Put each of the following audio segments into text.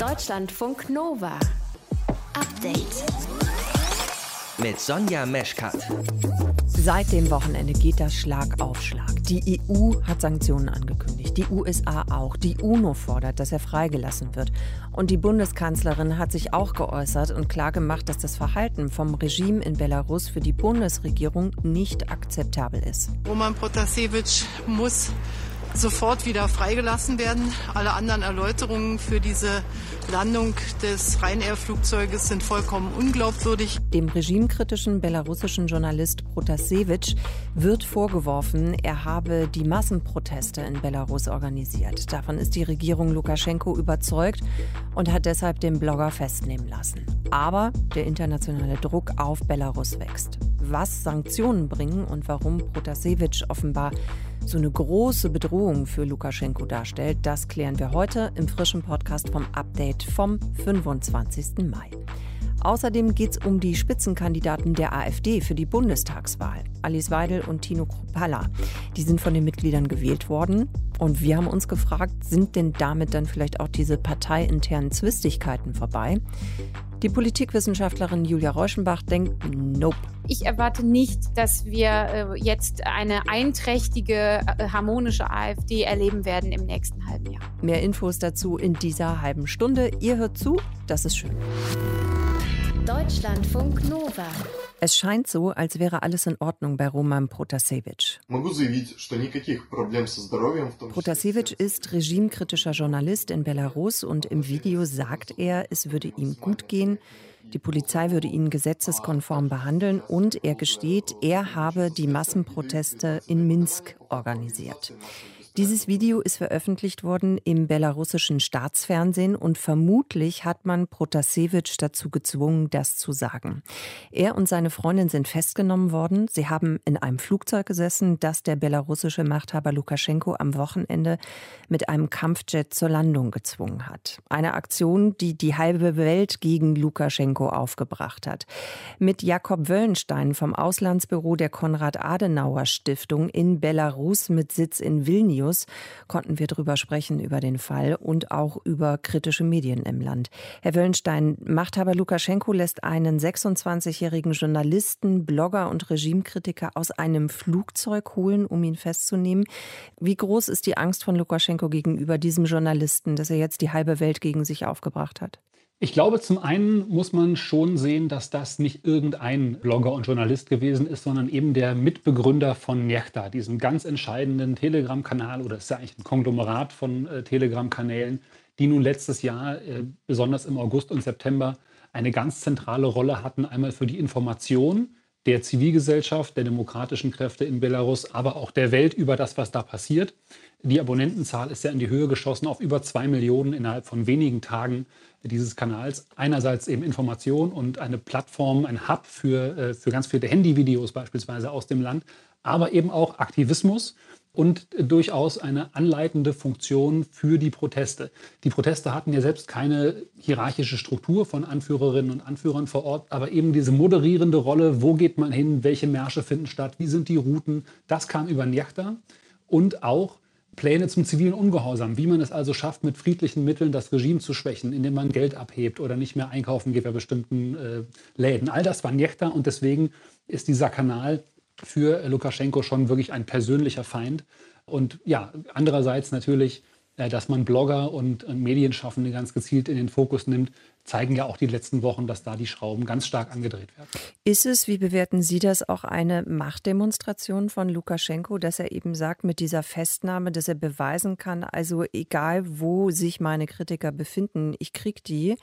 Deutschlandfunk Nova. Update. Mit Sonja Meschkat. Seit dem Wochenende geht das Schlag auf Schlag. Die EU hat Sanktionen angekündigt, die USA auch. Die UNO fordert, dass er freigelassen wird. Und die Bundeskanzlerin hat sich auch geäußert und klargemacht, dass das Verhalten vom Regime in Belarus für die Bundesregierung nicht akzeptabel ist. Roman Protasevich muss sofort wieder freigelassen werden. Alle anderen Erläuterungen für diese Landung des Ryanair-Flugzeuges sind vollkommen unglaubwürdig. Dem regimekritischen belarussischen Journalist Protasevich wird vorgeworfen, er habe die Massenproteste in Belarus organisiert. Davon ist die Regierung Lukaschenko überzeugt und hat deshalb den Blogger festnehmen lassen. Aber der internationale Druck auf Belarus wächst. Was Sanktionen bringen und warum Protasevich offenbar so eine große Bedrohung für Lukaschenko darstellt, das klären wir heute im frischen Podcast vom Update vom 25. Mai. Außerdem geht es um die Spitzenkandidaten der AfD für die Bundestagswahl, Alice Weidel und Tino Kruppalla. Die sind von den Mitgliedern gewählt worden. Und wir haben uns gefragt, sind denn damit dann vielleicht auch diese parteiinternen Zwistigkeiten vorbei? Die Politikwissenschaftlerin Julia Reuschenbach denkt, nope. Ich erwarte nicht, dass wir äh, jetzt eine einträchtige, äh, harmonische AfD erleben werden im nächsten halben Jahr. Mehr Infos dazu in dieser halben Stunde. Ihr hört zu, das ist schön. Deutschlandfunk Nova. Es scheint so, als wäre alles in Ordnung bei Roman Protasevich. Protasevich ist regimekritischer Journalist in Belarus und im Video sagt er, es würde ihm gut gehen, die Polizei würde ihn gesetzeskonform behandeln und er gesteht, er habe die Massenproteste in Minsk organisiert. Dieses Video ist veröffentlicht worden im belarussischen Staatsfernsehen und vermutlich hat man Protasevich dazu gezwungen, das zu sagen. Er und seine Freundin sind festgenommen worden. Sie haben in einem Flugzeug gesessen, das der belarussische Machthaber Lukaschenko am Wochenende mit einem Kampfjet zur Landung gezwungen hat. Eine Aktion, die die halbe Welt gegen Lukaschenko aufgebracht hat. Mit Jakob Wöllenstein vom Auslandsbüro der Konrad-Adenauer-Stiftung in Belarus mit Sitz in Vilnius Vilnius konnten wir darüber sprechen, über den Fall und auch über kritische Medien im Land. Herr Wöllenstein, Machthaber Lukaschenko lässt einen 26-jährigen Journalisten, Blogger und Regimekritiker aus einem Flugzeug holen, um ihn festzunehmen. Wie groß ist die Angst von Lukaschenko gegenüber diesem Journalisten, dass er jetzt die halbe Welt gegen sich aufgebracht hat? Ich glaube, zum einen muss man schon sehen, dass das nicht irgendein Blogger und Journalist gewesen ist, sondern eben der Mitbegründer von Njechta, diesem ganz entscheidenden Telegram-Kanal oder ist ja eigentlich ein Konglomerat von äh, Telegram-Kanälen, die nun letztes Jahr, äh, besonders im August und September, eine ganz zentrale Rolle hatten, einmal für die Information der Zivilgesellschaft, der demokratischen Kräfte in Belarus, aber auch der Welt über das, was da passiert. Die Abonnentenzahl ist ja in die Höhe geschossen auf über zwei Millionen innerhalb von wenigen Tagen dieses Kanals. Einerseits eben Information und eine Plattform, ein Hub für, äh, für ganz viele Handyvideos beispielsweise aus dem Land, aber eben auch Aktivismus und durchaus eine anleitende Funktion für die Proteste. Die Proteste hatten ja selbst keine hierarchische Struktur von Anführerinnen und Anführern vor Ort, aber eben diese moderierende Rolle, wo geht man hin, welche Märsche finden statt, wie sind die Routen, das kam über Njachta und auch Pläne zum zivilen Ungehorsam, wie man es also schafft, mit friedlichen Mitteln das Regime zu schwächen, indem man Geld abhebt oder nicht mehr einkaufen geht bei bestimmten äh, Läden. All das war Njechta und deswegen ist dieser Kanal für Lukaschenko schon wirklich ein persönlicher Feind. Und ja, andererseits natürlich äh, dass man Blogger und Medienschaffende ganz gezielt in den Fokus nimmt, zeigen ja auch die letzten Wochen, dass da die Schrauben ganz stark angedreht werden. Ist es, wie bewerten Sie das, auch eine Machtdemonstration von Lukaschenko, dass er eben sagt, mit dieser Festnahme, dass er beweisen kann, also egal wo sich meine Kritiker befinden, ich kriege die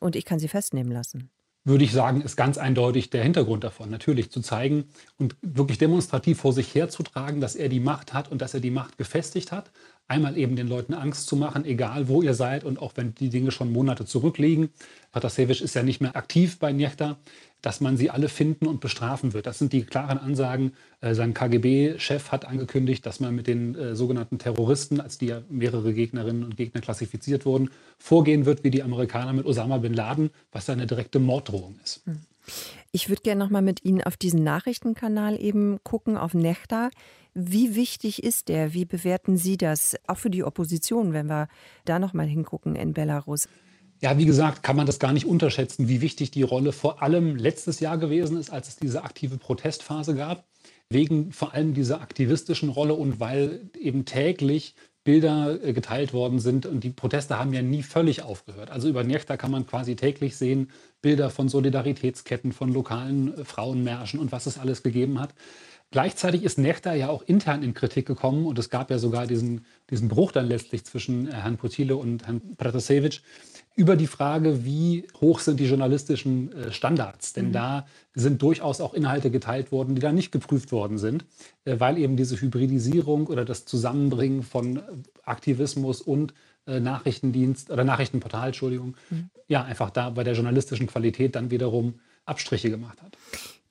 und ich kann sie festnehmen lassen? würde ich sagen, ist ganz eindeutig der Hintergrund davon. Natürlich zu zeigen und wirklich demonstrativ vor sich herzutragen, dass er die Macht hat und dass er die Macht gefestigt hat, einmal eben den Leuten Angst zu machen, egal wo ihr seid und auch wenn die Dinge schon Monate zurückliegen. Patasevich ist ja nicht mehr aktiv bei Njechta, dass man sie alle finden und bestrafen wird. Das sind die klaren Ansagen. Äh, sein KGB-Chef hat angekündigt, dass man mit den äh, sogenannten Terroristen, als die ja mehrere Gegnerinnen und Gegner klassifiziert wurden, vorgehen wird wie die Amerikaner mit Osama bin Laden, was eine direkte Morddrohung ist. Hm. Ich würde gerne noch mal mit Ihnen auf diesen Nachrichtenkanal eben gucken, auf Nechta. Wie wichtig ist der? Wie bewerten Sie das? Auch für die Opposition, wenn wir da noch mal hingucken in Belarus. Ja, wie gesagt, kann man das gar nicht unterschätzen, wie wichtig die Rolle vor allem letztes Jahr gewesen ist, als es diese aktive Protestphase gab. Wegen vor allem dieser aktivistischen Rolle und weil eben täglich Bilder äh, geteilt worden sind und die Proteste haben ja nie völlig aufgehört. Also über Njechta kann man quasi täglich sehen Bilder von Solidaritätsketten, von lokalen äh, Frauenmärschen und was es alles gegeben hat. Gleichzeitig ist Nechta ja auch intern in Kritik gekommen und es gab ja sogar diesen, diesen Bruch dann letztlich zwischen äh, Herrn Putile und Herrn Pratasevich über die Frage, wie hoch sind die journalistischen äh, Standards. Denn mhm. da sind durchaus auch Inhalte geteilt worden, die da nicht geprüft worden sind, äh, weil eben diese Hybridisierung oder das Zusammenbringen von Aktivismus und Nachrichtendienst oder Nachrichtenportal, Entschuldigung, mhm. ja, einfach da bei der journalistischen Qualität dann wiederum Abstriche gemacht hat.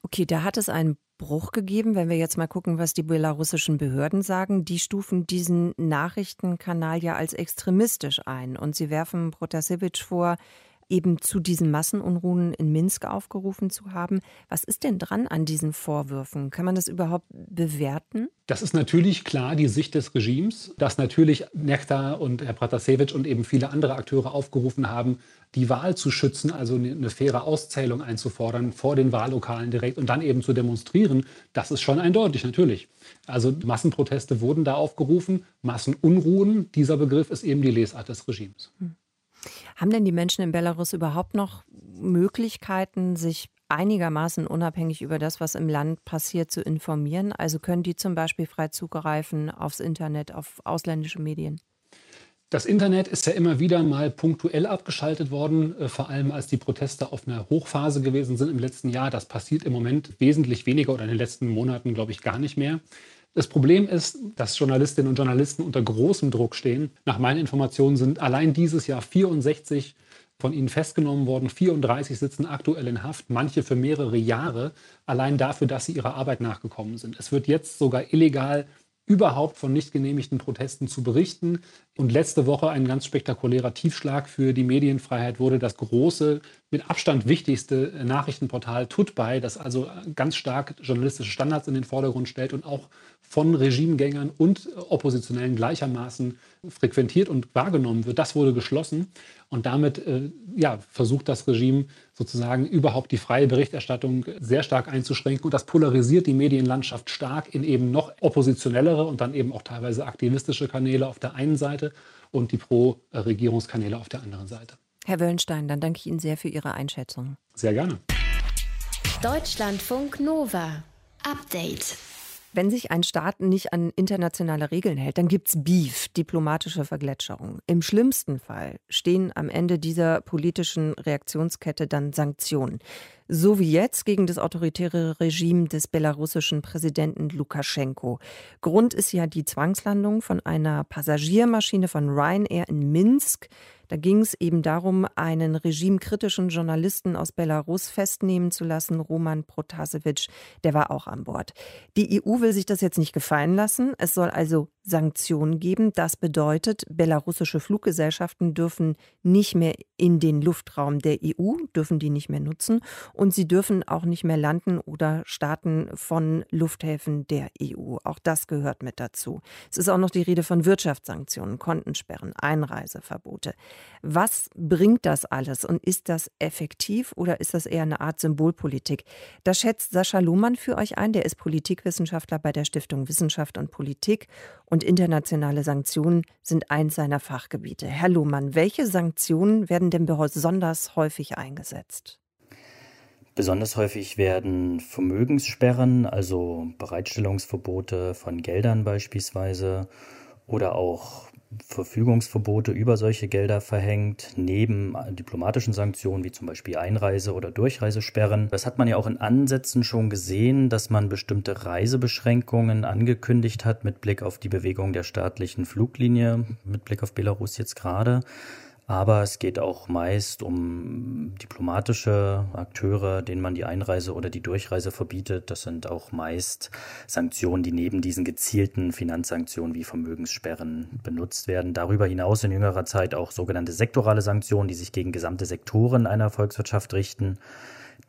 Okay, da hat es einen Bruch gegeben, wenn wir jetzt mal gucken, was die belarussischen Behörden sagen. Die stufen diesen Nachrichtenkanal ja als extremistisch ein und sie werfen Protasevich vor, eben zu diesen Massenunruhen in Minsk aufgerufen zu haben. Was ist denn dran an diesen Vorwürfen? Kann man das überhaupt bewerten? Das ist natürlich klar die Sicht des Regimes, dass natürlich Nechta und Herr Pratasevich und eben viele andere Akteure aufgerufen haben, die Wahl zu schützen, also eine faire Auszählung einzufordern vor den Wahllokalen direkt und dann eben zu demonstrieren. Das ist schon eindeutig, natürlich. Also Massenproteste wurden da aufgerufen, Massenunruhen. Dieser Begriff ist eben die Lesart des Regimes. Hm. Haben denn die Menschen in Belarus überhaupt noch Möglichkeiten, sich einigermaßen unabhängig über das, was im Land passiert, zu informieren? Also können die zum Beispiel frei zugreifen aufs Internet, auf ausländische Medien? Das Internet ist ja immer wieder mal punktuell abgeschaltet worden, äh, vor allem als die Proteste auf einer Hochphase gewesen sind im letzten Jahr. Das passiert im Moment wesentlich weniger oder in den letzten Monaten, glaube ich, gar nicht mehr. Das Problem ist, dass Journalistinnen und Journalisten unter großem Druck stehen. Nach meinen Informationen sind allein dieses Jahr 64 von ihnen festgenommen worden. 34 sitzen aktuell in Haft, manche für mehrere Jahre, allein dafür, dass sie ihrer Arbeit nachgekommen sind. Es wird jetzt sogar illegal überhaupt von nicht genehmigten Protesten zu berichten. Und letzte Woche ein ganz spektakulärer Tiefschlag für die Medienfreiheit wurde das große, mit Abstand wichtigste Nachrichtenportal Tutbei, das also ganz stark journalistische Standards in den Vordergrund stellt und auch von Regimegängern und Oppositionellen gleichermaßen frequentiert und wahrgenommen wird. Das wurde geschlossen und damit äh, ja, versucht das Regime sozusagen überhaupt die freie Berichterstattung sehr stark einzuschränken und das polarisiert die Medienlandschaft stark in eben noch oppositionellere und dann eben auch teilweise aktivistische Kanäle auf der einen Seite und die Pro-Regierungskanäle auf der anderen Seite. Herr Wöllenstein, dann danke ich Ihnen sehr für Ihre Einschätzung. Sehr gerne. Deutschlandfunk Nova. Update. Wenn sich ein Staat nicht an internationale Regeln hält, dann gibt es Beef, diplomatische Vergletscherung. Im schlimmsten Fall stehen am Ende dieser politischen Reaktionskette dann Sanktionen. So wie jetzt gegen das autoritäre Regime des belarussischen Präsidenten Lukaschenko. Grund ist ja die Zwangslandung von einer Passagiermaschine von Ryanair in Minsk. Da ging es eben darum, einen regimekritischen Journalisten aus Belarus festnehmen zu lassen, Roman Protasevich, der war auch an Bord. Die EU will sich das jetzt nicht gefallen lassen. Es soll also Sanktionen geben. Das bedeutet, belarussische Fluggesellschaften dürfen nicht mehr in den Luftraum der EU, dürfen die nicht mehr nutzen und sie dürfen auch nicht mehr landen oder starten von Lufthäfen der EU. Auch das gehört mit dazu. Es ist auch noch die Rede von Wirtschaftssanktionen, Kontensperren, Einreiseverbote. Was bringt das alles und ist das effektiv oder ist das eher eine Art Symbolpolitik? Das schätzt Sascha Lohmann für euch ein, der ist Politikwissenschaftler bei der Stiftung Wissenschaft und Politik und internationale Sanktionen sind eins seiner Fachgebiete. Herr Lohmann, welche Sanktionen werden denn besonders häufig eingesetzt? Besonders häufig werden Vermögenssperren, also Bereitstellungsverbote von Geldern beispielsweise, oder auch Verfügungsverbote über solche Gelder verhängt, neben diplomatischen Sanktionen wie zum Beispiel Einreise- oder Durchreisesperren. Das hat man ja auch in Ansätzen schon gesehen, dass man bestimmte Reisebeschränkungen angekündigt hat mit Blick auf die Bewegung der staatlichen Fluglinie, mit Blick auf Belarus jetzt gerade. Aber es geht auch meist um diplomatische Akteure, denen man die Einreise oder die Durchreise verbietet. Das sind auch meist Sanktionen, die neben diesen gezielten Finanzsanktionen wie Vermögenssperren benutzt werden. Darüber hinaus in jüngerer Zeit auch sogenannte sektorale Sanktionen, die sich gegen gesamte Sektoren einer Volkswirtschaft richten.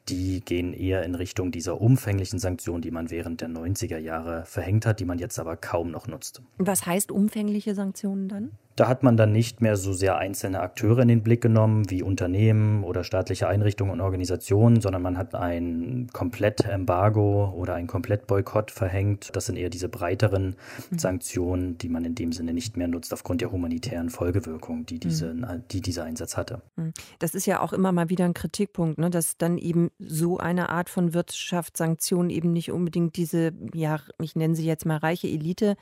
Die gehen eher in Richtung dieser umfänglichen Sanktionen, die man während der 90er Jahre verhängt hat, die man jetzt aber kaum noch nutzt. Was heißt umfängliche Sanktionen dann? Da hat man dann nicht mehr so sehr einzelne Akteure in den Blick genommen, wie Unternehmen oder staatliche Einrichtungen und Organisationen, sondern man hat ein Komplettembargo oder ein Komplettboykott verhängt. Das sind eher diese breiteren mhm. Sanktionen, die man in dem Sinne nicht mehr nutzt aufgrund der humanitären Folgewirkung, die, diese, mhm. die dieser Einsatz hatte. Mhm. Das ist ja auch immer mal wieder ein Kritikpunkt, ne, dass dann eben so eine Art von Wirtschaftssanktionen eben nicht unbedingt diese, ja, ich nenne sie jetzt mal reiche Elite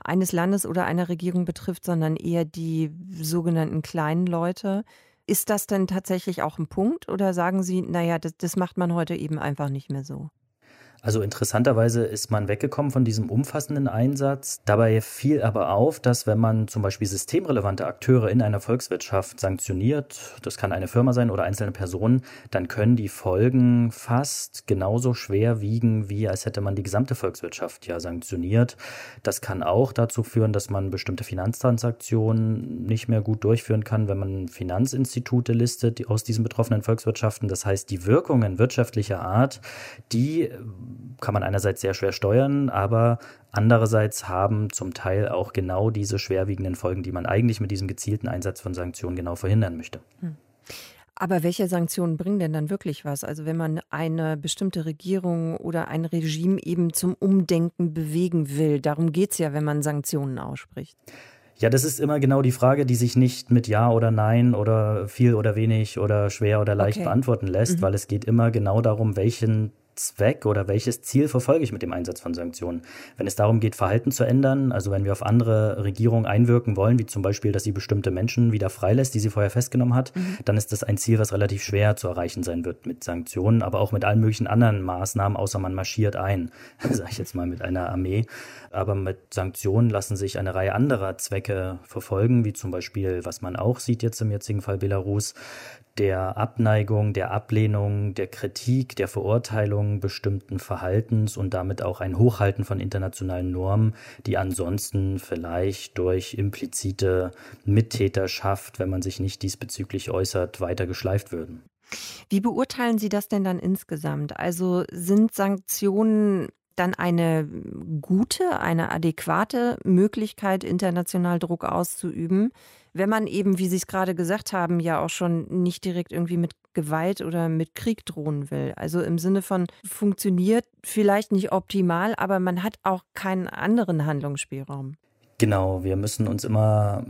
eines Landes oder einer Regierung betrifft, sondern eher die sogenannten kleinen Leute. Ist das denn tatsächlich auch ein Punkt oder sagen Sie, naja, das, das macht man heute eben einfach nicht mehr so? Also interessanterweise ist man weggekommen von diesem umfassenden Einsatz. Dabei fiel aber auf, dass wenn man zum Beispiel systemrelevante Akteure in einer Volkswirtschaft sanktioniert, das kann eine Firma sein oder einzelne Personen, dann können die Folgen fast genauso schwer wiegen, wie als hätte man die gesamte Volkswirtschaft ja sanktioniert. Das kann auch dazu führen, dass man bestimmte Finanztransaktionen nicht mehr gut durchführen kann, wenn man Finanzinstitute listet aus diesen betroffenen Volkswirtschaften. Das heißt, die Wirkungen wirtschaftlicher Art, die kann man einerseits sehr schwer steuern, aber andererseits haben zum Teil auch genau diese schwerwiegenden Folgen, die man eigentlich mit diesem gezielten Einsatz von Sanktionen genau verhindern möchte. Hm. Aber welche Sanktionen bringen denn dann wirklich was? Also wenn man eine bestimmte Regierung oder ein Regime eben zum Umdenken bewegen will, darum geht es ja, wenn man Sanktionen ausspricht. Ja, das ist immer genau die Frage, die sich nicht mit Ja oder Nein oder viel oder wenig oder schwer oder leicht okay. beantworten lässt, mhm. weil es geht immer genau darum, welchen Zweck oder welches Ziel verfolge ich mit dem Einsatz von Sanktionen? Wenn es darum geht, Verhalten zu ändern, also wenn wir auf andere Regierungen einwirken wollen, wie zum Beispiel, dass sie bestimmte Menschen wieder freilässt, die sie vorher festgenommen hat, mhm. dann ist das ein Ziel, was relativ schwer zu erreichen sein wird mit Sanktionen, aber auch mit allen möglichen anderen Maßnahmen, außer man marschiert ein, sage ich jetzt mal mit einer Armee. Aber mit Sanktionen lassen sich eine Reihe anderer Zwecke verfolgen, wie zum Beispiel, was man auch sieht jetzt im jetzigen Fall Belarus, der Abneigung, der Ablehnung, der Kritik, der Verurteilung bestimmten Verhaltens und damit auch ein Hochhalten von internationalen Normen, die ansonsten vielleicht durch implizite Mittäterschaft, wenn man sich nicht diesbezüglich äußert, weiter geschleift würden. Wie beurteilen Sie das denn dann insgesamt? Also sind Sanktionen dann eine gute, eine adäquate Möglichkeit, international Druck auszuüben? Wenn man eben, wie Sie es gerade gesagt haben, ja auch schon nicht direkt irgendwie mit Gewalt oder mit Krieg drohen will. Also im Sinne von funktioniert vielleicht nicht optimal, aber man hat auch keinen anderen Handlungsspielraum. Genau, wir müssen uns immer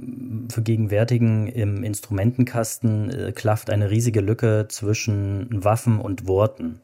vergegenwärtigen, im Instrumentenkasten äh, klafft eine riesige Lücke zwischen Waffen und Worten.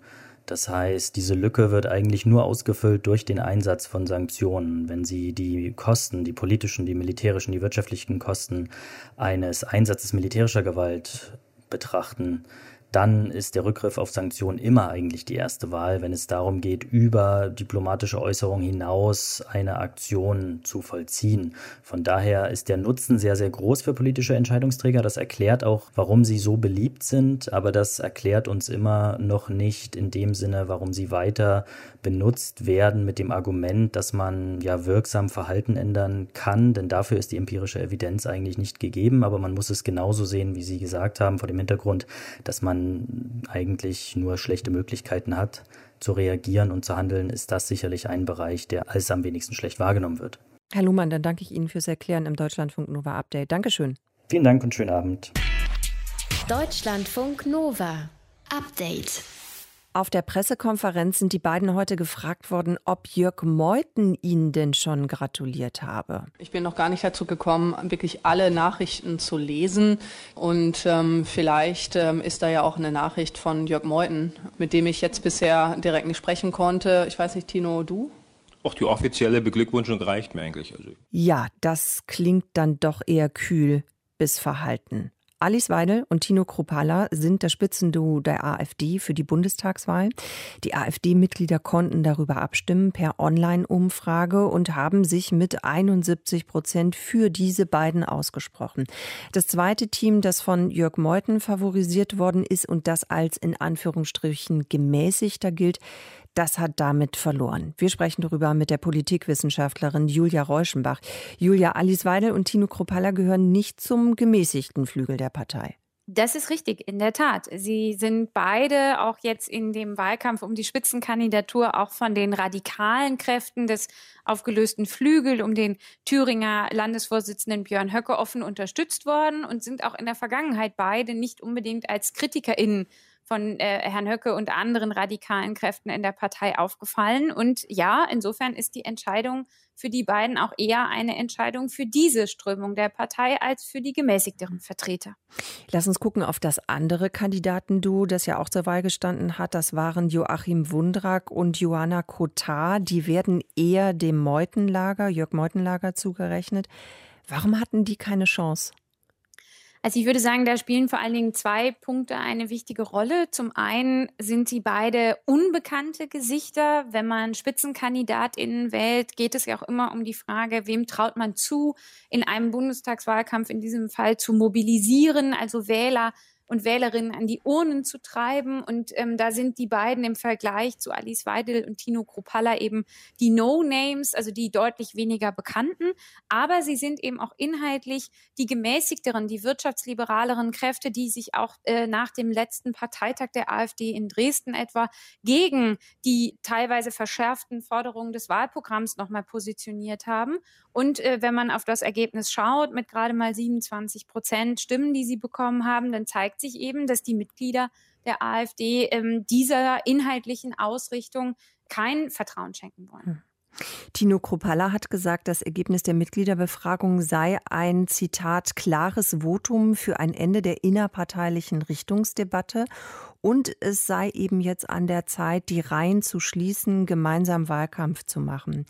Das heißt, diese Lücke wird eigentlich nur ausgefüllt durch den Einsatz von Sanktionen. Wenn Sie die Kosten, die politischen, die militärischen, die wirtschaftlichen Kosten eines Einsatzes militärischer Gewalt betrachten, dann ist der Rückgriff auf Sanktionen immer eigentlich die erste Wahl, wenn es darum geht, über diplomatische Äußerungen hinaus eine Aktion zu vollziehen. Von daher ist der Nutzen sehr, sehr groß für politische Entscheidungsträger. Das erklärt auch, warum sie so beliebt sind, aber das erklärt uns immer noch nicht in dem Sinne, warum sie weiter benutzt werden mit dem Argument, dass man ja wirksam Verhalten ändern kann, denn dafür ist die empirische Evidenz eigentlich nicht gegeben, aber man muss es genauso sehen, wie Sie gesagt haben, vor dem Hintergrund, dass man man eigentlich nur schlechte Möglichkeiten hat zu reagieren und zu handeln, ist das sicherlich ein Bereich, der als am wenigsten schlecht wahrgenommen wird. Herr Luhmann, dann danke ich Ihnen fürs Erklären im Deutschlandfunk Nova Update. Dankeschön. Vielen Dank und schönen Abend. Deutschlandfunk Nova Update. Auf der Pressekonferenz sind die beiden heute gefragt worden, ob Jörg Meuthen ihnen denn schon gratuliert habe. Ich bin noch gar nicht dazu gekommen, wirklich alle Nachrichten zu lesen. Und ähm, vielleicht ähm, ist da ja auch eine Nachricht von Jörg Meuthen, mit dem ich jetzt bisher direkt nicht sprechen konnte. Ich weiß nicht, Tino, du? Auch die offizielle Beglückwünschung reicht mir eigentlich. Also. Ja, das klingt dann doch eher kühl bis verhalten. Alice Weidel und Tino Kropala sind das Spitzenduo der AfD für die Bundestagswahl. Die AfD-Mitglieder konnten darüber abstimmen per Online-Umfrage und haben sich mit 71 Prozent für diese beiden ausgesprochen. Das zweite Team, das von Jörg Meuthen favorisiert worden ist und das als in Anführungsstrichen gemäßigter gilt, das hat damit verloren. Wir sprechen darüber mit der Politikwissenschaftlerin Julia Reuschenbach. Julia, Alice Weidel und Tino Kropalla gehören nicht zum gemäßigten Flügel der Partei. Das ist richtig, in der Tat. Sie sind beide auch jetzt in dem Wahlkampf um die Spitzenkandidatur auch von den radikalen Kräften des aufgelösten Flügel um den Thüringer Landesvorsitzenden Björn Höcke offen unterstützt worden und sind auch in der Vergangenheit beide nicht unbedingt als KritikerInnen von äh, Herrn Höcke und anderen radikalen Kräften in der Partei aufgefallen. Und ja, insofern ist die Entscheidung für die beiden auch eher eine Entscheidung für diese Strömung der Partei als für die gemäßigteren Vertreter. Lass uns gucken auf das andere Kandidatenduo, das ja auch zur Wahl gestanden hat. Das waren Joachim Wundrak und Johanna Kotar. Die werden eher dem Meutenlager, Jörg Meutenlager zugerechnet. Warum hatten die keine Chance? Also ich würde sagen, da spielen vor allen Dingen zwei Punkte eine wichtige Rolle. Zum einen sind sie beide unbekannte Gesichter. Wenn man Spitzenkandidatinnen wählt, geht es ja auch immer um die Frage, wem traut man zu, in einem Bundestagswahlkampf in diesem Fall zu mobilisieren, also Wähler und Wählerinnen an die Urnen zu treiben. Und ähm, da sind die beiden im Vergleich zu Alice Weidel und Tino Kruppalla eben die No-Names, also die deutlich weniger bekannten. Aber sie sind eben auch inhaltlich die gemäßigteren, die wirtschaftsliberaleren Kräfte, die sich auch äh, nach dem letzten Parteitag der AfD in Dresden etwa gegen die teilweise verschärften Forderungen des Wahlprogramms nochmal positioniert haben. Und äh, wenn man auf das Ergebnis schaut, mit gerade mal 27 Prozent Stimmen, die sie bekommen haben, dann zeigt sich eben, dass die Mitglieder der AfD ähm, dieser inhaltlichen Ausrichtung kein Vertrauen schenken wollen. Hm. Tino Kropalla hat gesagt, das Ergebnis der Mitgliederbefragung sei ein Zitat klares Votum für ein Ende der innerparteilichen Richtungsdebatte und es sei eben jetzt an der Zeit, die Reihen zu schließen, gemeinsam Wahlkampf zu machen.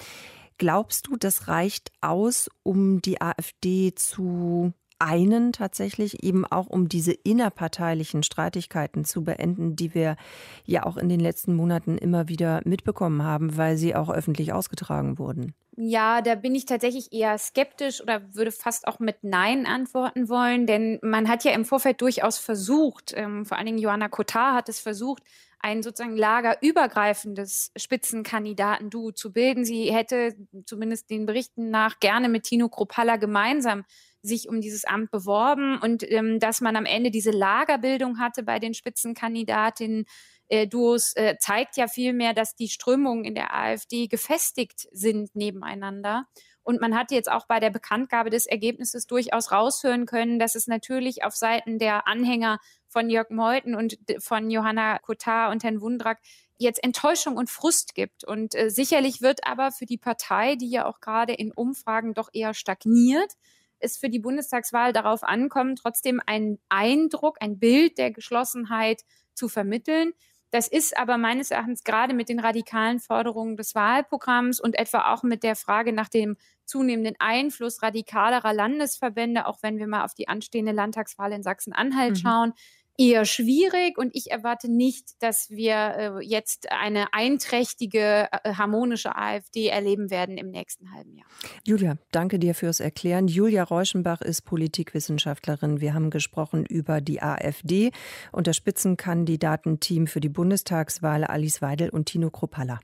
Glaubst du, das reicht aus, um die AfD zu einen tatsächlich eben auch um diese innerparteilichen Streitigkeiten zu beenden, die wir ja auch in den letzten Monaten immer wieder mitbekommen haben, weil sie auch öffentlich ausgetragen wurden? Ja, da bin ich tatsächlich eher skeptisch oder würde fast auch mit Nein antworten wollen, denn man hat ja im Vorfeld durchaus versucht, ähm, vor allen Dingen Johanna Kotar hat es versucht, ein sozusagen lagerübergreifendes Spitzenkandidaten-Duo zu bilden. Sie hätte zumindest den Berichten nach gerne mit Tino Kropalla gemeinsam sich um dieses Amt beworben und ähm, dass man am Ende diese Lagerbildung hatte bei den Spitzenkandidatinnen. Äh, Duos äh, zeigt ja vielmehr, dass die Strömungen in der AfD gefestigt sind nebeneinander. Und man hat jetzt auch bei der Bekanntgabe des Ergebnisses durchaus raushören können, dass es natürlich auf Seiten der Anhänger von Jörg Meuthen und von Johanna Kotar und Herrn Wundrak jetzt Enttäuschung und Frust gibt. Und äh, sicherlich wird aber für die Partei, die ja auch gerade in Umfragen doch eher stagniert, es für die Bundestagswahl darauf ankommen, trotzdem einen Eindruck, ein Bild der Geschlossenheit zu vermitteln. Das ist aber meines Erachtens gerade mit den radikalen Forderungen des Wahlprogramms und etwa auch mit der Frage nach dem zunehmenden Einfluss radikalerer Landesverbände, auch wenn wir mal auf die anstehende Landtagswahl in Sachsen-Anhalt mhm. schauen, eher schwierig und ich erwarte nicht, dass wir äh, jetzt eine einträchtige, äh, harmonische AfD erleben werden im nächsten halben Jahr. Julia, danke dir fürs Erklären. Julia Reuschenbach ist Politikwissenschaftlerin. Wir haben gesprochen über die AfD und das Spitzenkandidatenteam für die Bundestagswahl Alice Weidel und Tino Kropalla.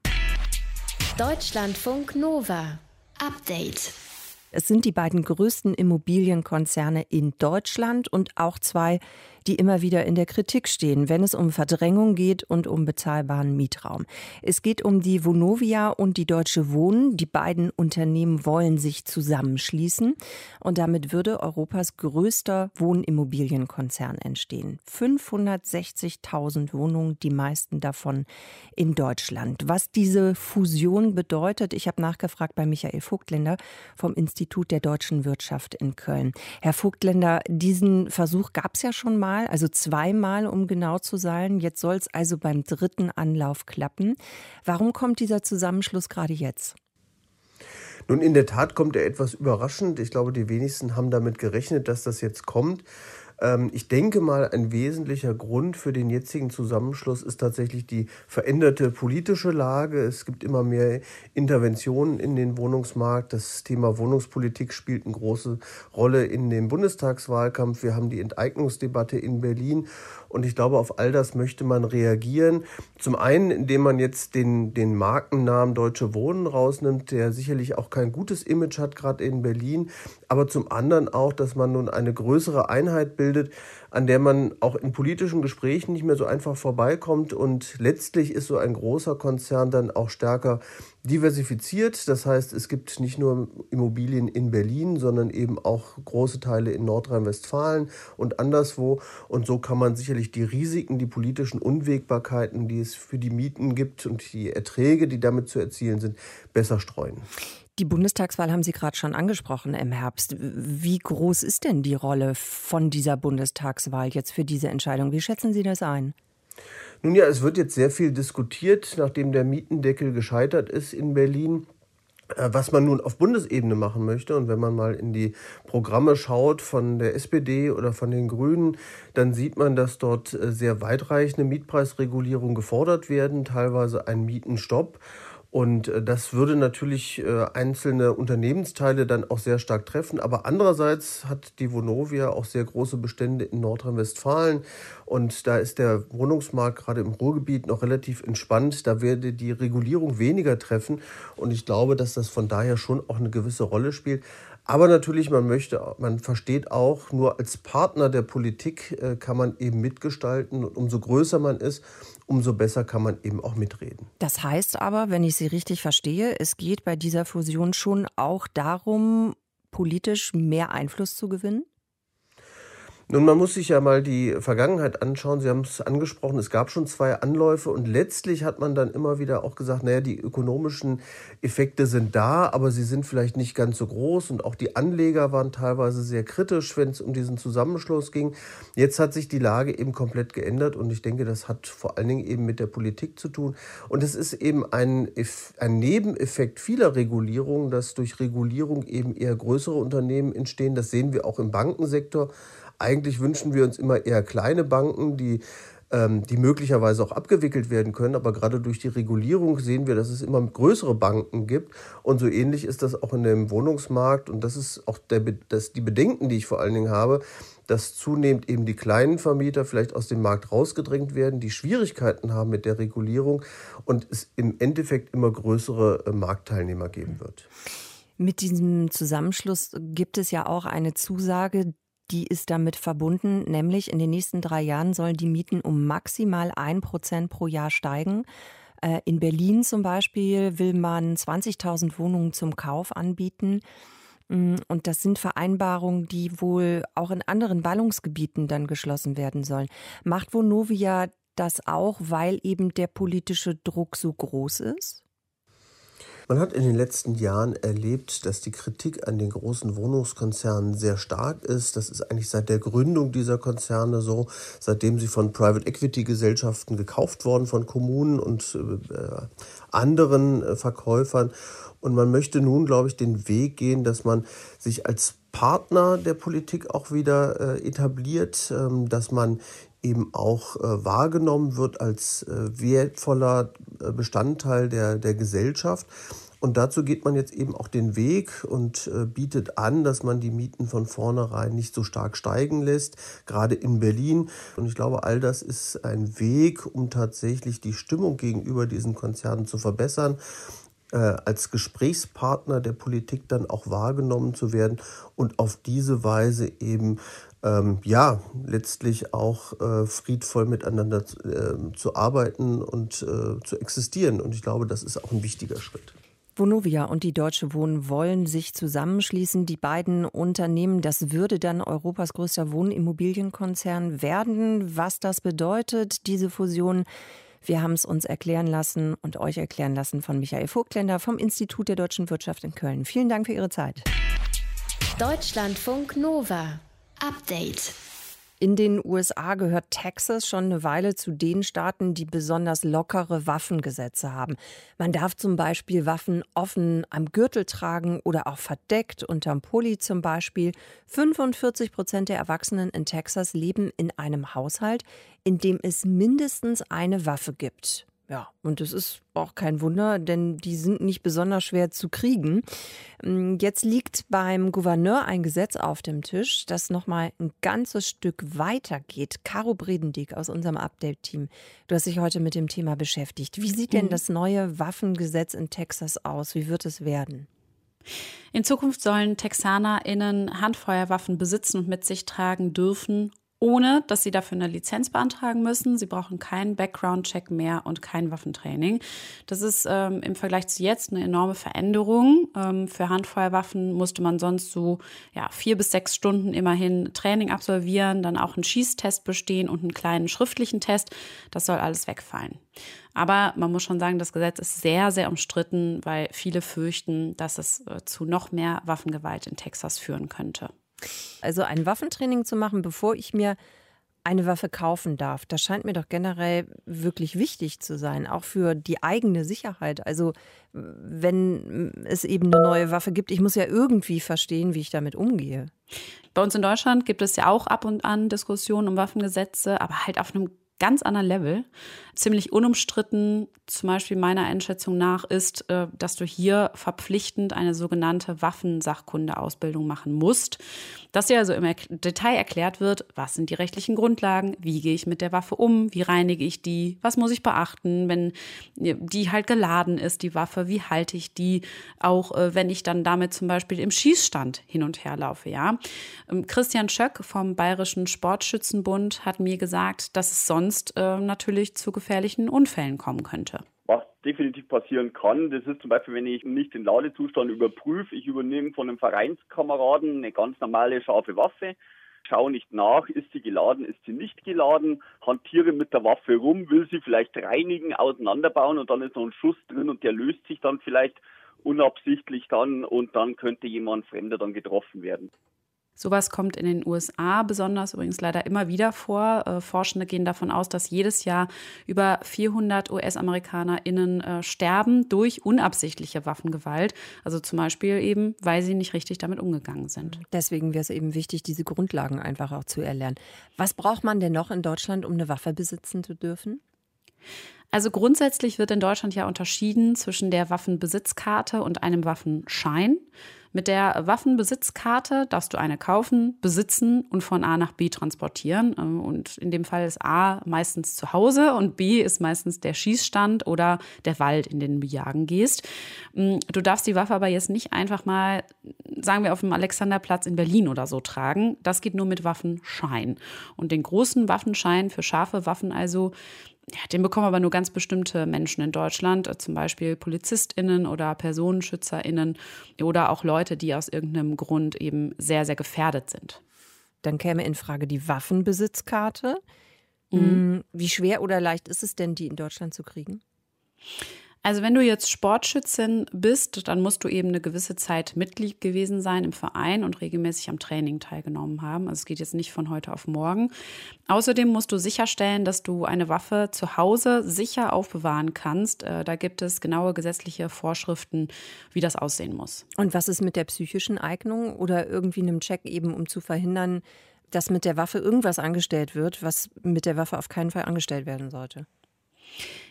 Deutschlandfunk Nova. Update. Es sind die beiden größten Immobilienkonzerne in Deutschland und auch zwei die immer wieder in der Kritik stehen, wenn es um Verdrängung geht und um bezahlbaren Mietraum. Es geht um die Vonovia und die Deutsche Wohnen. Die beiden Unternehmen wollen sich zusammenschließen und damit würde Europas größter Wohnimmobilienkonzern entstehen. 560.000 Wohnungen, die meisten davon in Deutschland. Was diese Fusion bedeutet, ich habe nachgefragt bei Michael Vogtländer vom Institut der deutschen Wirtschaft in Köln. Herr Vogtländer, diesen Versuch gab es ja schon mal Mal, also zweimal, um genau zu sein. Jetzt soll es also beim dritten Anlauf klappen. Warum kommt dieser Zusammenschluss gerade jetzt? Nun, in der Tat kommt er etwas überraschend. Ich glaube, die wenigsten haben damit gerechnet, dass das jetzt kommt. Ähm, ich denke mal, ein wesentlicher Grund für den jetzigen Zusammenschluss ist tatsächlich die veränderte politische Lage. Es gibt immer mehr Interventionen in den Wohnungsmarkt. Das Thema Wohnungspolitik spielt eine große Rolle in dem Bundestagswahlkampf. Wir haben die Enteignungsdebatte in Berlin. Und ich glaube, auf all das möchte man reagieren. Zum einen, indem man jetzt den, den Markennamen Deutsche Wohnen rausnimmt, der sicherlich auch kein gutes Image hat, gerade in Berlin. Aber zum anderen auch, dass man nun eine größere Einheit bildet bildet, an der man auch in politischen Gesprächen nicht mehr so einfach vorbeikommt. Und letztlich ist so ein großer Konzern dann auch stärker diversifiziert. Das heißt, es gibt nicht nur Immobilien in Berlin, sondern eben auch große Teile in Nordrhein-Westfalen und anderswo. Und so kann man sicherlich die Risiken, die politischen Unwägbarkeiten, die es für die Mieten gibt und die Erträge, die damit zu erzielen sind, besser streuen. Die Bundestagswahl haben Sie gerade schon angesprochen im Herbst. Wie groß ist denn die Rolle von dieser Bundestagswahl jetzt für diese Entscheidung? Wie schätzen Sie das ein? Nun ja, es wird jetzt sehr viel diskutiert, nachdem der Mietendeckel gescheitert ist in Berlin äh, was man nun auf Bundesebene machen möchte. Und wenn man mal in die Programme schaut von der SPD oder von den Grünen, dann sieht man, dass dort äh, sehr weitreichende Mietpreisregulierungen gefordert werden, teilweise ein Mietenstopp. Und äh, das würde natürlich äh, einzelne Unternehmensteile dann auch sehr stark treffen. Aber andererseits hat die Vonovia auch sehr große Bestände in Nordrhein-Westfalen. Und da ist der Wohnungsmarkt gerade im Ruhrgebiet noch relativ entspannt. Da werde die Regulierung weniger treffen. Und ich glaube, dass das von daher schon auch eine gewisse Rolle spielt. Aber natürlich, man möchte, man versteht auch, nur als Partner der Politik äh, kann man eben mitgestalten. Und umso größer man ist, umso besser kann man eben auch mitreden. Das heißt aber, wenn ich Sie richtig verstehe, es geht bei dieser Fusion schon auch darum, politisch mehr Einfluss zu gewinnen? Nun, man muss sich ja mal die Vergangenheit anschauen. Sie haben es angesprochen, es gab schon zwei Anläufe und letztlich hat man dann immer wieder auch gesagt, naja, die ökonomischen Effekte sind da, aber sie sind vielleicht nicht ganz so groß und auch die Anleger waren teilweise sehr kritisch, wenn es um diesen Zusammenschluss ging. Jetzt hat sich die Lage eben komplett geändert und ich denke, das hat vor allen Dingen eben mit der Politik zu tun. Und es ist eben ein, ein Nebeneffekt vieler Regulierungen, dass durch Regulierung eben eher größere Unternehmen entstehen. Das sehen wir auch im Bankensektor. Eigentlich wünschen wir uns immer eher kleine Banken, die ähm, die möglicherweise auch abgewickelt werden können. Aber gerade durch die Regulierung sehen wir, dass es immer größere Banken gibt. Und so ähnlich ist das auch in dem Wohnungsmarkt. Und das ist auch der, das, die Bedenken, die ich vor allen Dingen habe, dass zunehmend eben die kleinen Vermieter vielleicht aus dem Markt rausgedrängt werden, die Schwierigkeiten haben mit der Regulierung und es im Endeffekt immer größere äh, Marktteilnehmer geben wird. Mit diesem Zusammenschluss gibt es ja auch eine Zusage, die ist damit verbunden, nämlich in den nächsten drei Jahren sollen die Mieten um maximal ein Prozent pro Jahr steigen. Äh, in Berlin zum Beispiel will man 20.000 Wohnungen zum Kauf anbieten. Mm, und das sind Vereinbarungen, die wohl auch in anderen Ballungsgebieten dann geschlossen werden sollen. Macht Vonovia das auch, weil eben der politische Druck so groß ist? Man hat in den letzten Jahren erlebt, dass die Kritik an den großen Wohnungskonzernen sehr stark ist. Das ist eigentlich seit der Gründung dieser Konzerne so, seitdem sie von Private Equity Gesellschaften gekauft worden, von Kommunen und äh, anderen äh, Verkäufern. Und man möchte nun, glaube ich, den Weg gehen, dass man sich als Partner der Politik auch wieder äh, etabliert, ähm, dass man eben auch äh, wahrgenommen wird als äh, wertvoller äh, Bestandteil der, der Gesellschaft. Und dazu geht man jetzt eben auch den Weg und äh, bietet an, dass man die Mieten von vornherein nicht so stark steigen lässt, gerade in Berlin. Und ich glaube, all das ist ein Weg, um tatsächlich die Stimmung gegenüber diesen Konzernen zu verbessern äh, als Gesprächspartner der Politik dann auch wahrgenommen zu werden und auf diese Weise eben ähm, ja, letztlich auch äh, friedvoll miteinander äh, zu arbeiten und äh, zu existieren. Und ich glaube, das ist auch ein wichtiger Schritt. Vonovia und die Deutsche Wohnen wollen sich zusammenschließen. Die beiden Unternehmen, das würde dann Europas größter Wohnimmobilienkonzern werden. Was das bedeutet, diese Fusion, wir haben es uns erklären lassen und euch erklären lassen von Michael Vogtländer vom Institut der deutschen Wirtschaft in Köln. Vielen Dank für Ihre Zeit. Deutschlandfunk Nova. Update. In den USA gehört Texas schon eine Weile zu den Staaten, die besonders lockere Waffengesetze haben. Man darf zum Beispiel Waffen offen am Gürtel tragen oder auch verdeckt unterm Pulli zum Beispiel. 45 Prozent der Erwachsenen in Texas leben in einem Haushalt, in dem es mindestens eine Waffe gibt. Ja, und es ist auch kein Wunder, denn die sind nicht besonders schwer zu kriegen. Mm, jetzt liegt beim Gouverneur ein Gesetz auf dem Tisch, das nochmal ein ganzes Stück weiter geht. Caro Bredendick aus unserem Update-Team, du hast dich heute mit dem Thema beschäftigt. Wie sieht denn mhm. das neue Waffengesetz in Texas aus? Wie wird es werden? In Zukunft sollen TexanerInnen Handfeuerwaffen besitzen und mit sich tragen dürfen, ohne dass sie dafür eine Lizenz beantragen müssen. Sie brauchen keinen Background-Check mehr und kein Waffentraining. Das ist ähm, im Vergleich zu jetzt eine enorme Veränderung. Ähm, für Handfeuerwaffen musste man sonst so ja, vier bis sechs Stunden immerhin Training absolvieren, dann auch einen Schießtest bestehen und einen kleinen schriftlichen Test. Das soll alles wegfallen. Aber man muss schon sagen, das Gesetz ist sehr, sehr umstritten, weil viele fürchten, dass es äh, zu noch mehr Waffengewalt in Texas führen könnte. Also ein Waffentraining zu machen, bevor ich mir eine Waffe kaufen darf, das scheint mir doch generell wirklich wichtig zu sein, auch für die eigene Sicherheit. Also wenn es eben eine neue Waffe gibt, ich muss ja irgendwie verstehen, wie ich damit umgehe. Bei uns in Deutschland gibt es ja auch ab und an Diskussionen um Waffengesetze, aber halt auf einem ganz anderen Level. Ziemlich unumstritten, zum Beispiel meiner Einschätzung nach, ist, äh, dass du hier verpflichtend eine sogenannte Waffensachkundeausbildung machen musst. Dass dir also im Detail erklärt wird, was sind die rechtlichen Grundlagen, wie gehe ich mit der Waffe um, wie reinige ich die, was muss ich beachten, wenn die halt geladen ist, die Waffe, wie halte ich die, auch äh, wenn ich dann damit zum Beispiel im Schießstand hin und her laufe. Ja? Ähm, Christian Schöck vom Bayerischen Sportschützenbund hat mir gesagt, dass es sonst äh, natürlich zu gefährlichen Unfällen kommen könnte. Was definitiv passieren kann, das ist zum Beispiel, wenn ich nicht den Ladezustand überprüfe, ich übernehme von einem Vereinskameraden eine ganz normale scharfe Waffe, schaue nicht nach, ist sie geladen, ist sie nicht geladen, hantiere mit der Waffe rum, will sie vielleicht reinigen, auseinanderbauen und dann ist noch ein Schuss drin und der löst sich dann vielleicht unabsichtlich dann und dann könnte jemand Fremder dann getroffen werden. Sowas kommt in den USA besonders übrigens leider immer wieder vor. Äh, Forschende gehen davon aus, dass jedes Jahr über 400 US-AmerikanerInnen äh, sterben durch unabsichtliche Waffengewalt. Also zum Beispiel eben, weil sie nicht richtig damit umgegangen sind. Deswegen wäre es eben wichtig, diese Grundlagen einfach auch zu erlernen. Was braucht man denn noch in Deutschland, um eine Waffe besitzen zu dürfen? Also grundsätzlich wird in Deutschland ja unterschieden zwischen der Waffenbesitzkarte und einem Waffenschein. Mit der Waffenbesitzkarte darfst du eine kaufen, besitzen und von A nach B transportieren. Ähm, und in dem Fall ist A meistens zu Hause und B ist meistens der Schießstand oder der Wald, in den du jagen gehst. Mm, du darfst die Waffe aber jetzt nicht einfach mal, sagen wir, auf dem Alexanderplatz in Berlin oder so tragen. Das geht nur mit Waffenschein. Und den großen Waffenschein für scharfe Waffen also, ja, den bekommen aber nur ganz bestimmte Menschen in Deutschland, äh, zum Beispiel PolizistInnen oder PersonenschützerInnen oder auch Leute, die aus irgendeinem Grund eben sehr, sehr gefährdet sind. Dann käme in Frage die Waffenbesitzkarte. Mhm. Hm, wie schwer oder leicht ist es denn, die in Deutschland zu kriegen? Also wenn du jetzt Sportschützin bist, dann musst du eben eine gewisse Zeit Mitglied gewesen sein im Verein und regelmäßig am Training teilgenommen haben. Also es geht jetzt nicht von heute auf morgen. Außerdem musst du sicherstellen, dass du eine Waffe zu Hause sicher aufbewahren kannst. Äh, da gibt es genaue gesetzliche Vorschriften, wie das aussehen muss. Und was ist mit der psychischen Eignung oder irgendwie einem Check eben, um zu verhindern, dass mit der Waffe irgendwas angestellt wird, was mit der Waffe auf keinen Fall angestellt werden sollte?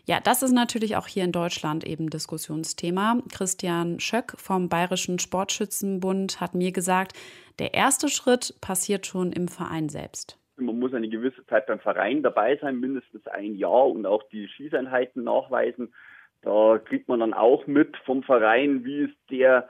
Ja, das ist natürlich auch hier in Deutschland eben Diskussionsthema. Christian Schöck vom Bayerischen Sportschützenbund hat mir gesagt, der erste Schritt passiert schon im Verein selbst. Man muss eine gewisse Zeit beim Verein dabei sein, mindestens ein Jahr und auch die Schießeinheiten nachweisen. Da kriegt man dann auch mit vom Verein, wie ist der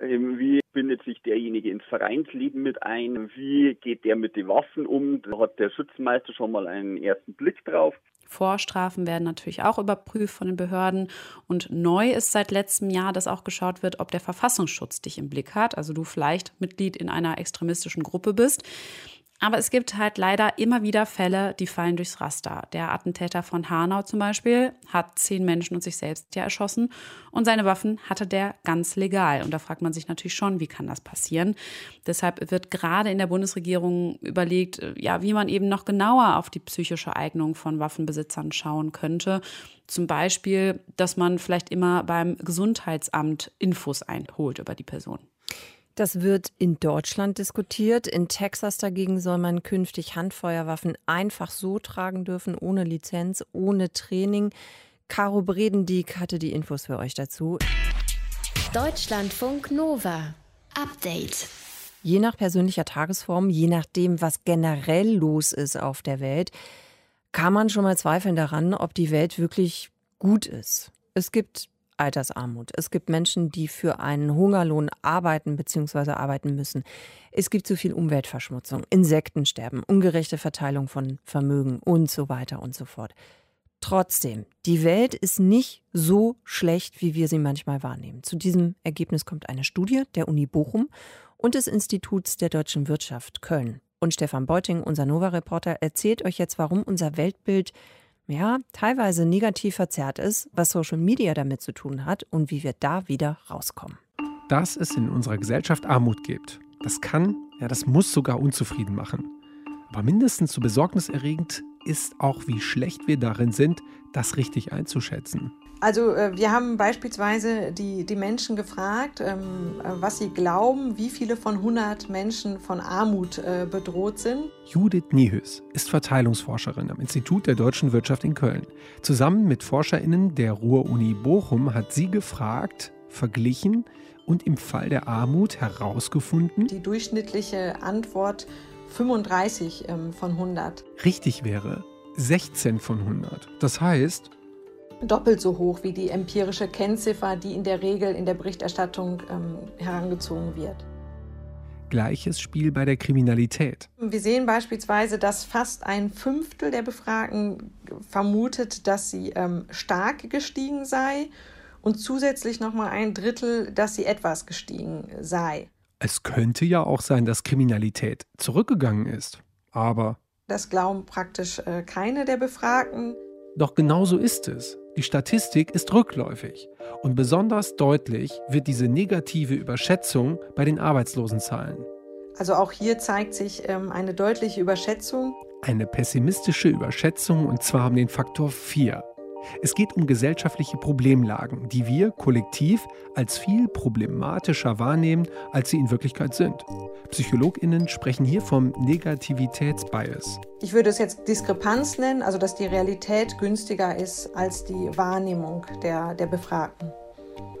ähm, wie bindet sich derjenige ins Vereinsleben mit ein? Wie geht der mit den Waffen um? Da hat der Schützenmeister schon mal einen ersten Blick drauf. Vorstrafen werden natürlich auch überprüft von den Behörden. Und neu ist seit letztem Jahr, dass auch geschaut wird, ob der Verfassungsschutz dich im Blick hat. Also du vielleicht Mitglied in einer extremistischen Gruppe bist. Aber es gibt halt leider immer wieder Fälle, die fallen durchs Raster. Der Attentäter von Hanau zum Beispiel hat zehn Menschen und sich selbst ja erschossen und seine Waffen hatte der ganz legal. Und da fragt man sich natürlich schon, wie kann das passieren? Deshalb wird gerade in der Bundesregierung überlegt, ja, wie man eben noch genauer auf die psychische Eignung von Waffenbesitzern schauen könnte. Zum Beispiel, dass man vielleicht immer beim Gesundheitsamt Infos einholt über die Person. Das wird in Deutschland diskutiert. In Texas dagegen soll man künftig Handfeuerwaffen einfach so tragen dürfen, ohne Lizenz, ohne Training. Caro Bredendieck hatte die Infos für euch dazu. Deutschlandfunk Nova. Update. Je nach persönlicher Tagesform, je nachdem, was generell los ist auf der Welt, kann man schon mal zweifeln daran, ob die Welt wirklich gut ist. Es gibt Altersarmut. Es gibt Menschen, die für einen Hungerlohn arbeiten bzw. arbeiten müssen. Es gibt zu viel Umweltverschmutzung, Insektensterben, ungerechte Verteilung von Vermögen und so weiter und so fort. Trotzdem, die Welt ist nicht so schlecht, wie wir sie manchmal wahrnehmen. Zu diesem Ergebnis kommt eine Studie der Uni Bochum und des Instituts der deutschen Wirtschaft Köln. Und Stefan Beuting, unser Nova-Reporter, erzählt euch jetzt, warum unser Weltbild ja, teilweise negativ verzerrt ist, was Social Media damit zu tun hat und wie wir da wieder rauskommen. Dass es in unserer Gesellschaft Armut gibt, das kann, ja, das muss sogar unzufrieden machen. Aber mindestens so besorgniserregend ist auch, wie schlecht wir darin sind, das richtig einzuschätzen. Also äh, wir haben beispielsweise die, die Menschen gefragt, ähm, was sie glauben, wie viele von 100 Menschen von Armut äh, bedroht sind. Judith Niehös ist Verteilungsforscherin am Institut der deutschen Wirtschaft in Köln. Zusammen mit ForscherInnen der Ruhr-Uni Bochum hat sie gefragt, verglichen und im Fall der Armut herausgefunden. Die durchschnittliche Antwort 35 ähm, von 100. Richtig wäre 16 von 100. Das heißt, doppelt so hoch wie die empirische Kennziffer, die in der Regel in der Berichterstattung ähm, herangezogen wird. Gleiches Spiel bei der Kriminalität. Wir sehen beispielsweise, dass fast ein Fünftel der Befragten vermutet, dass sie ähm, stark gestiegen sei und zusätzlich nochmal ein Drittel, dass sie etwas gestiegen sei. Es könnte ja auch sein, dass Kriminalität zurückgegangen ist. Aber. Das glauben praktisch äh, keine der Befragten. Doch genau so ist es. Die Statistik ist rückläufig. Und besonders deutlich wird diese negative Überschätzung bei den Arbeitslosenzahlen. Also auch hier zeigt sich ähm, eine deutliche Überschätzung. Eine pessimistische Überschätzung und zwar um den Faktor 4. Es geht um gesellschaftliche Problemlagen, die wir kollektiv als viel problematischer wahrnehmen, als sie in Wirklichkeit sind. Psychologinnen sprechen hier vom Negativitätsbias. Ich würde es jetzt Diskrepanz nennen, also dass die Realität günstiger ist als die Wahrnehmung der, der Befragten.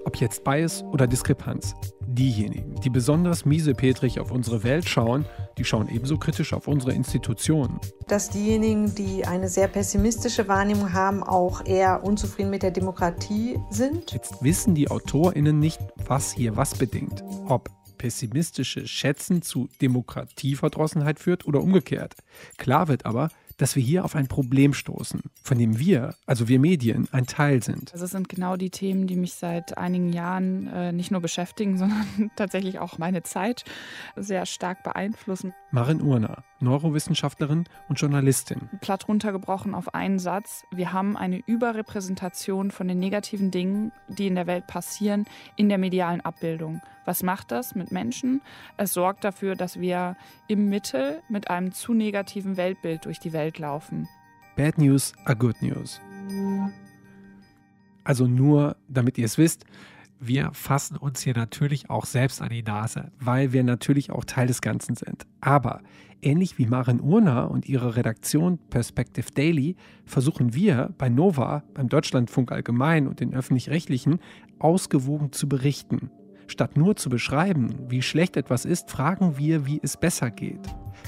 Ob jetzt Bias oder Diskrepanz. Diejenigen, die besonders miesepetrig auf unsere Welt schauen, die schauen ebenso kritisch auf unsere Institutionen. Dass diejenigen, die eine sehr pessimistische Wahrnehmung haben, auch eher unzufrieden mit der Demokratie sind. Jetzt wissen die AutorInnen nicht, was hier was bedingt. Ob pessimistische Schätzen zu Demokratieverdrossenheit führt oder umgekehrt. Klar wird aber, dass wir hier auf ein Problem stoßen, von dem wir, also wir Medien, ein Teil sind. Also es sind genau die Themen, die mich seit einigen Jahren äh, nicht nur beschäftigen, sondern tatsächlich auch meine Zeit sehr stark beeinflussen. Marin Urner, Neurowissenschaftlerin und Journalistin. Platt runtergebrochen auf einen Satz. Wir haben eine Überrepräsentation von den negativen Dingen, die in der Welt passieren, in der medialen Abbildung. Was macht das mit Menschen? Es sorgt dafür, dass wir im Mittel mit einem zu negativen Weltbild durch die Welt laufen. Bad News are good news. Also nur, damit ihr es wisst, wir fassen uns hier natürlich auch selbst an die Nase, weil wir natürlich auch Teil des Ganzen sind. Aber ähnlich wie Maren Urner und ihre Redaktion Perspective Daily versuchen wir bei Nova, beim Deutschlandfunk allgemein und den öffentlich-rechtlichen ausgewogen zu berichten. Statt nur zu beschreiben, wie schlecht etwas ist, fragen wir, wie es besser geht.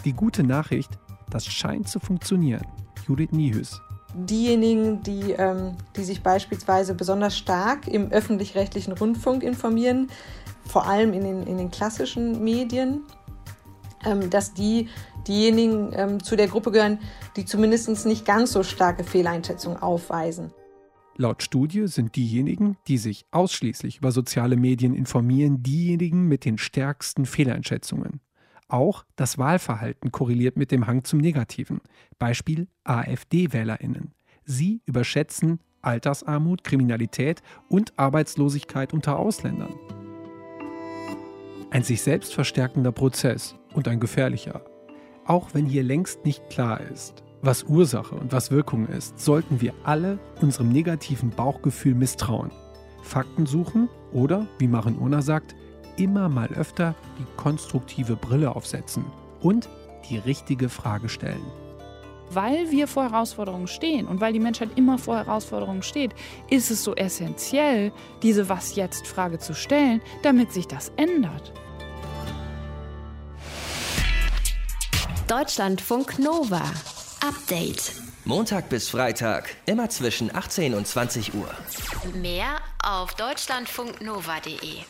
Die gute Nachricht, das scheint zu funktionieren. Judith Niehüs. Diejenigen, die, ähm, die sich beispielsweise besonders stark im öffentlich-rechtlichen Rundfunk informieren, vor allem in den, in den klassischen Medien, ähm, dass die diejenigen ähm, zu der Gruppe gehören, die zumindest nicht ganz so starke Fehleinschätzungen aufweisen. Laut Studie sind diejenigen, die sich ausschließlich über soziale Medien informieren, diejenigen mit den stärksten Fehleinschätzungen. Auch das Wahlverhalten korreliert mit dem Hang zum Negativen. Beispiel AfD-Wählerinnen. Sie überschätzen Altersarmut, Kriminalität und Arbeitslosigkeit unter Ausländern. Ein sich selbst verstärkender Prozess und ein gefährlicher. Auch wenn hier längst nicht klar ist, was Ursache und was Wirkung ist, sollten wir alle unserem negativen Bauchgefühl misstrauen. Fakten suchen oder, wie Maren Urner sagt, immer mal öfter die konstruktive Brille aufsetzen und die richtige Frage stellen. Weil wir vor Herausforderungen stehen und weil die Menschheit immer vor Herausforderungen steht, ist es so essentiell, diese Was jetzt Frage zu stellen, damit sich das ändert. Deutschlandfunk Nova. Update. Montag bis Freitag, immer zwischen 18 und 20 Uhr. Mehr auf deutschlandfunknova.de.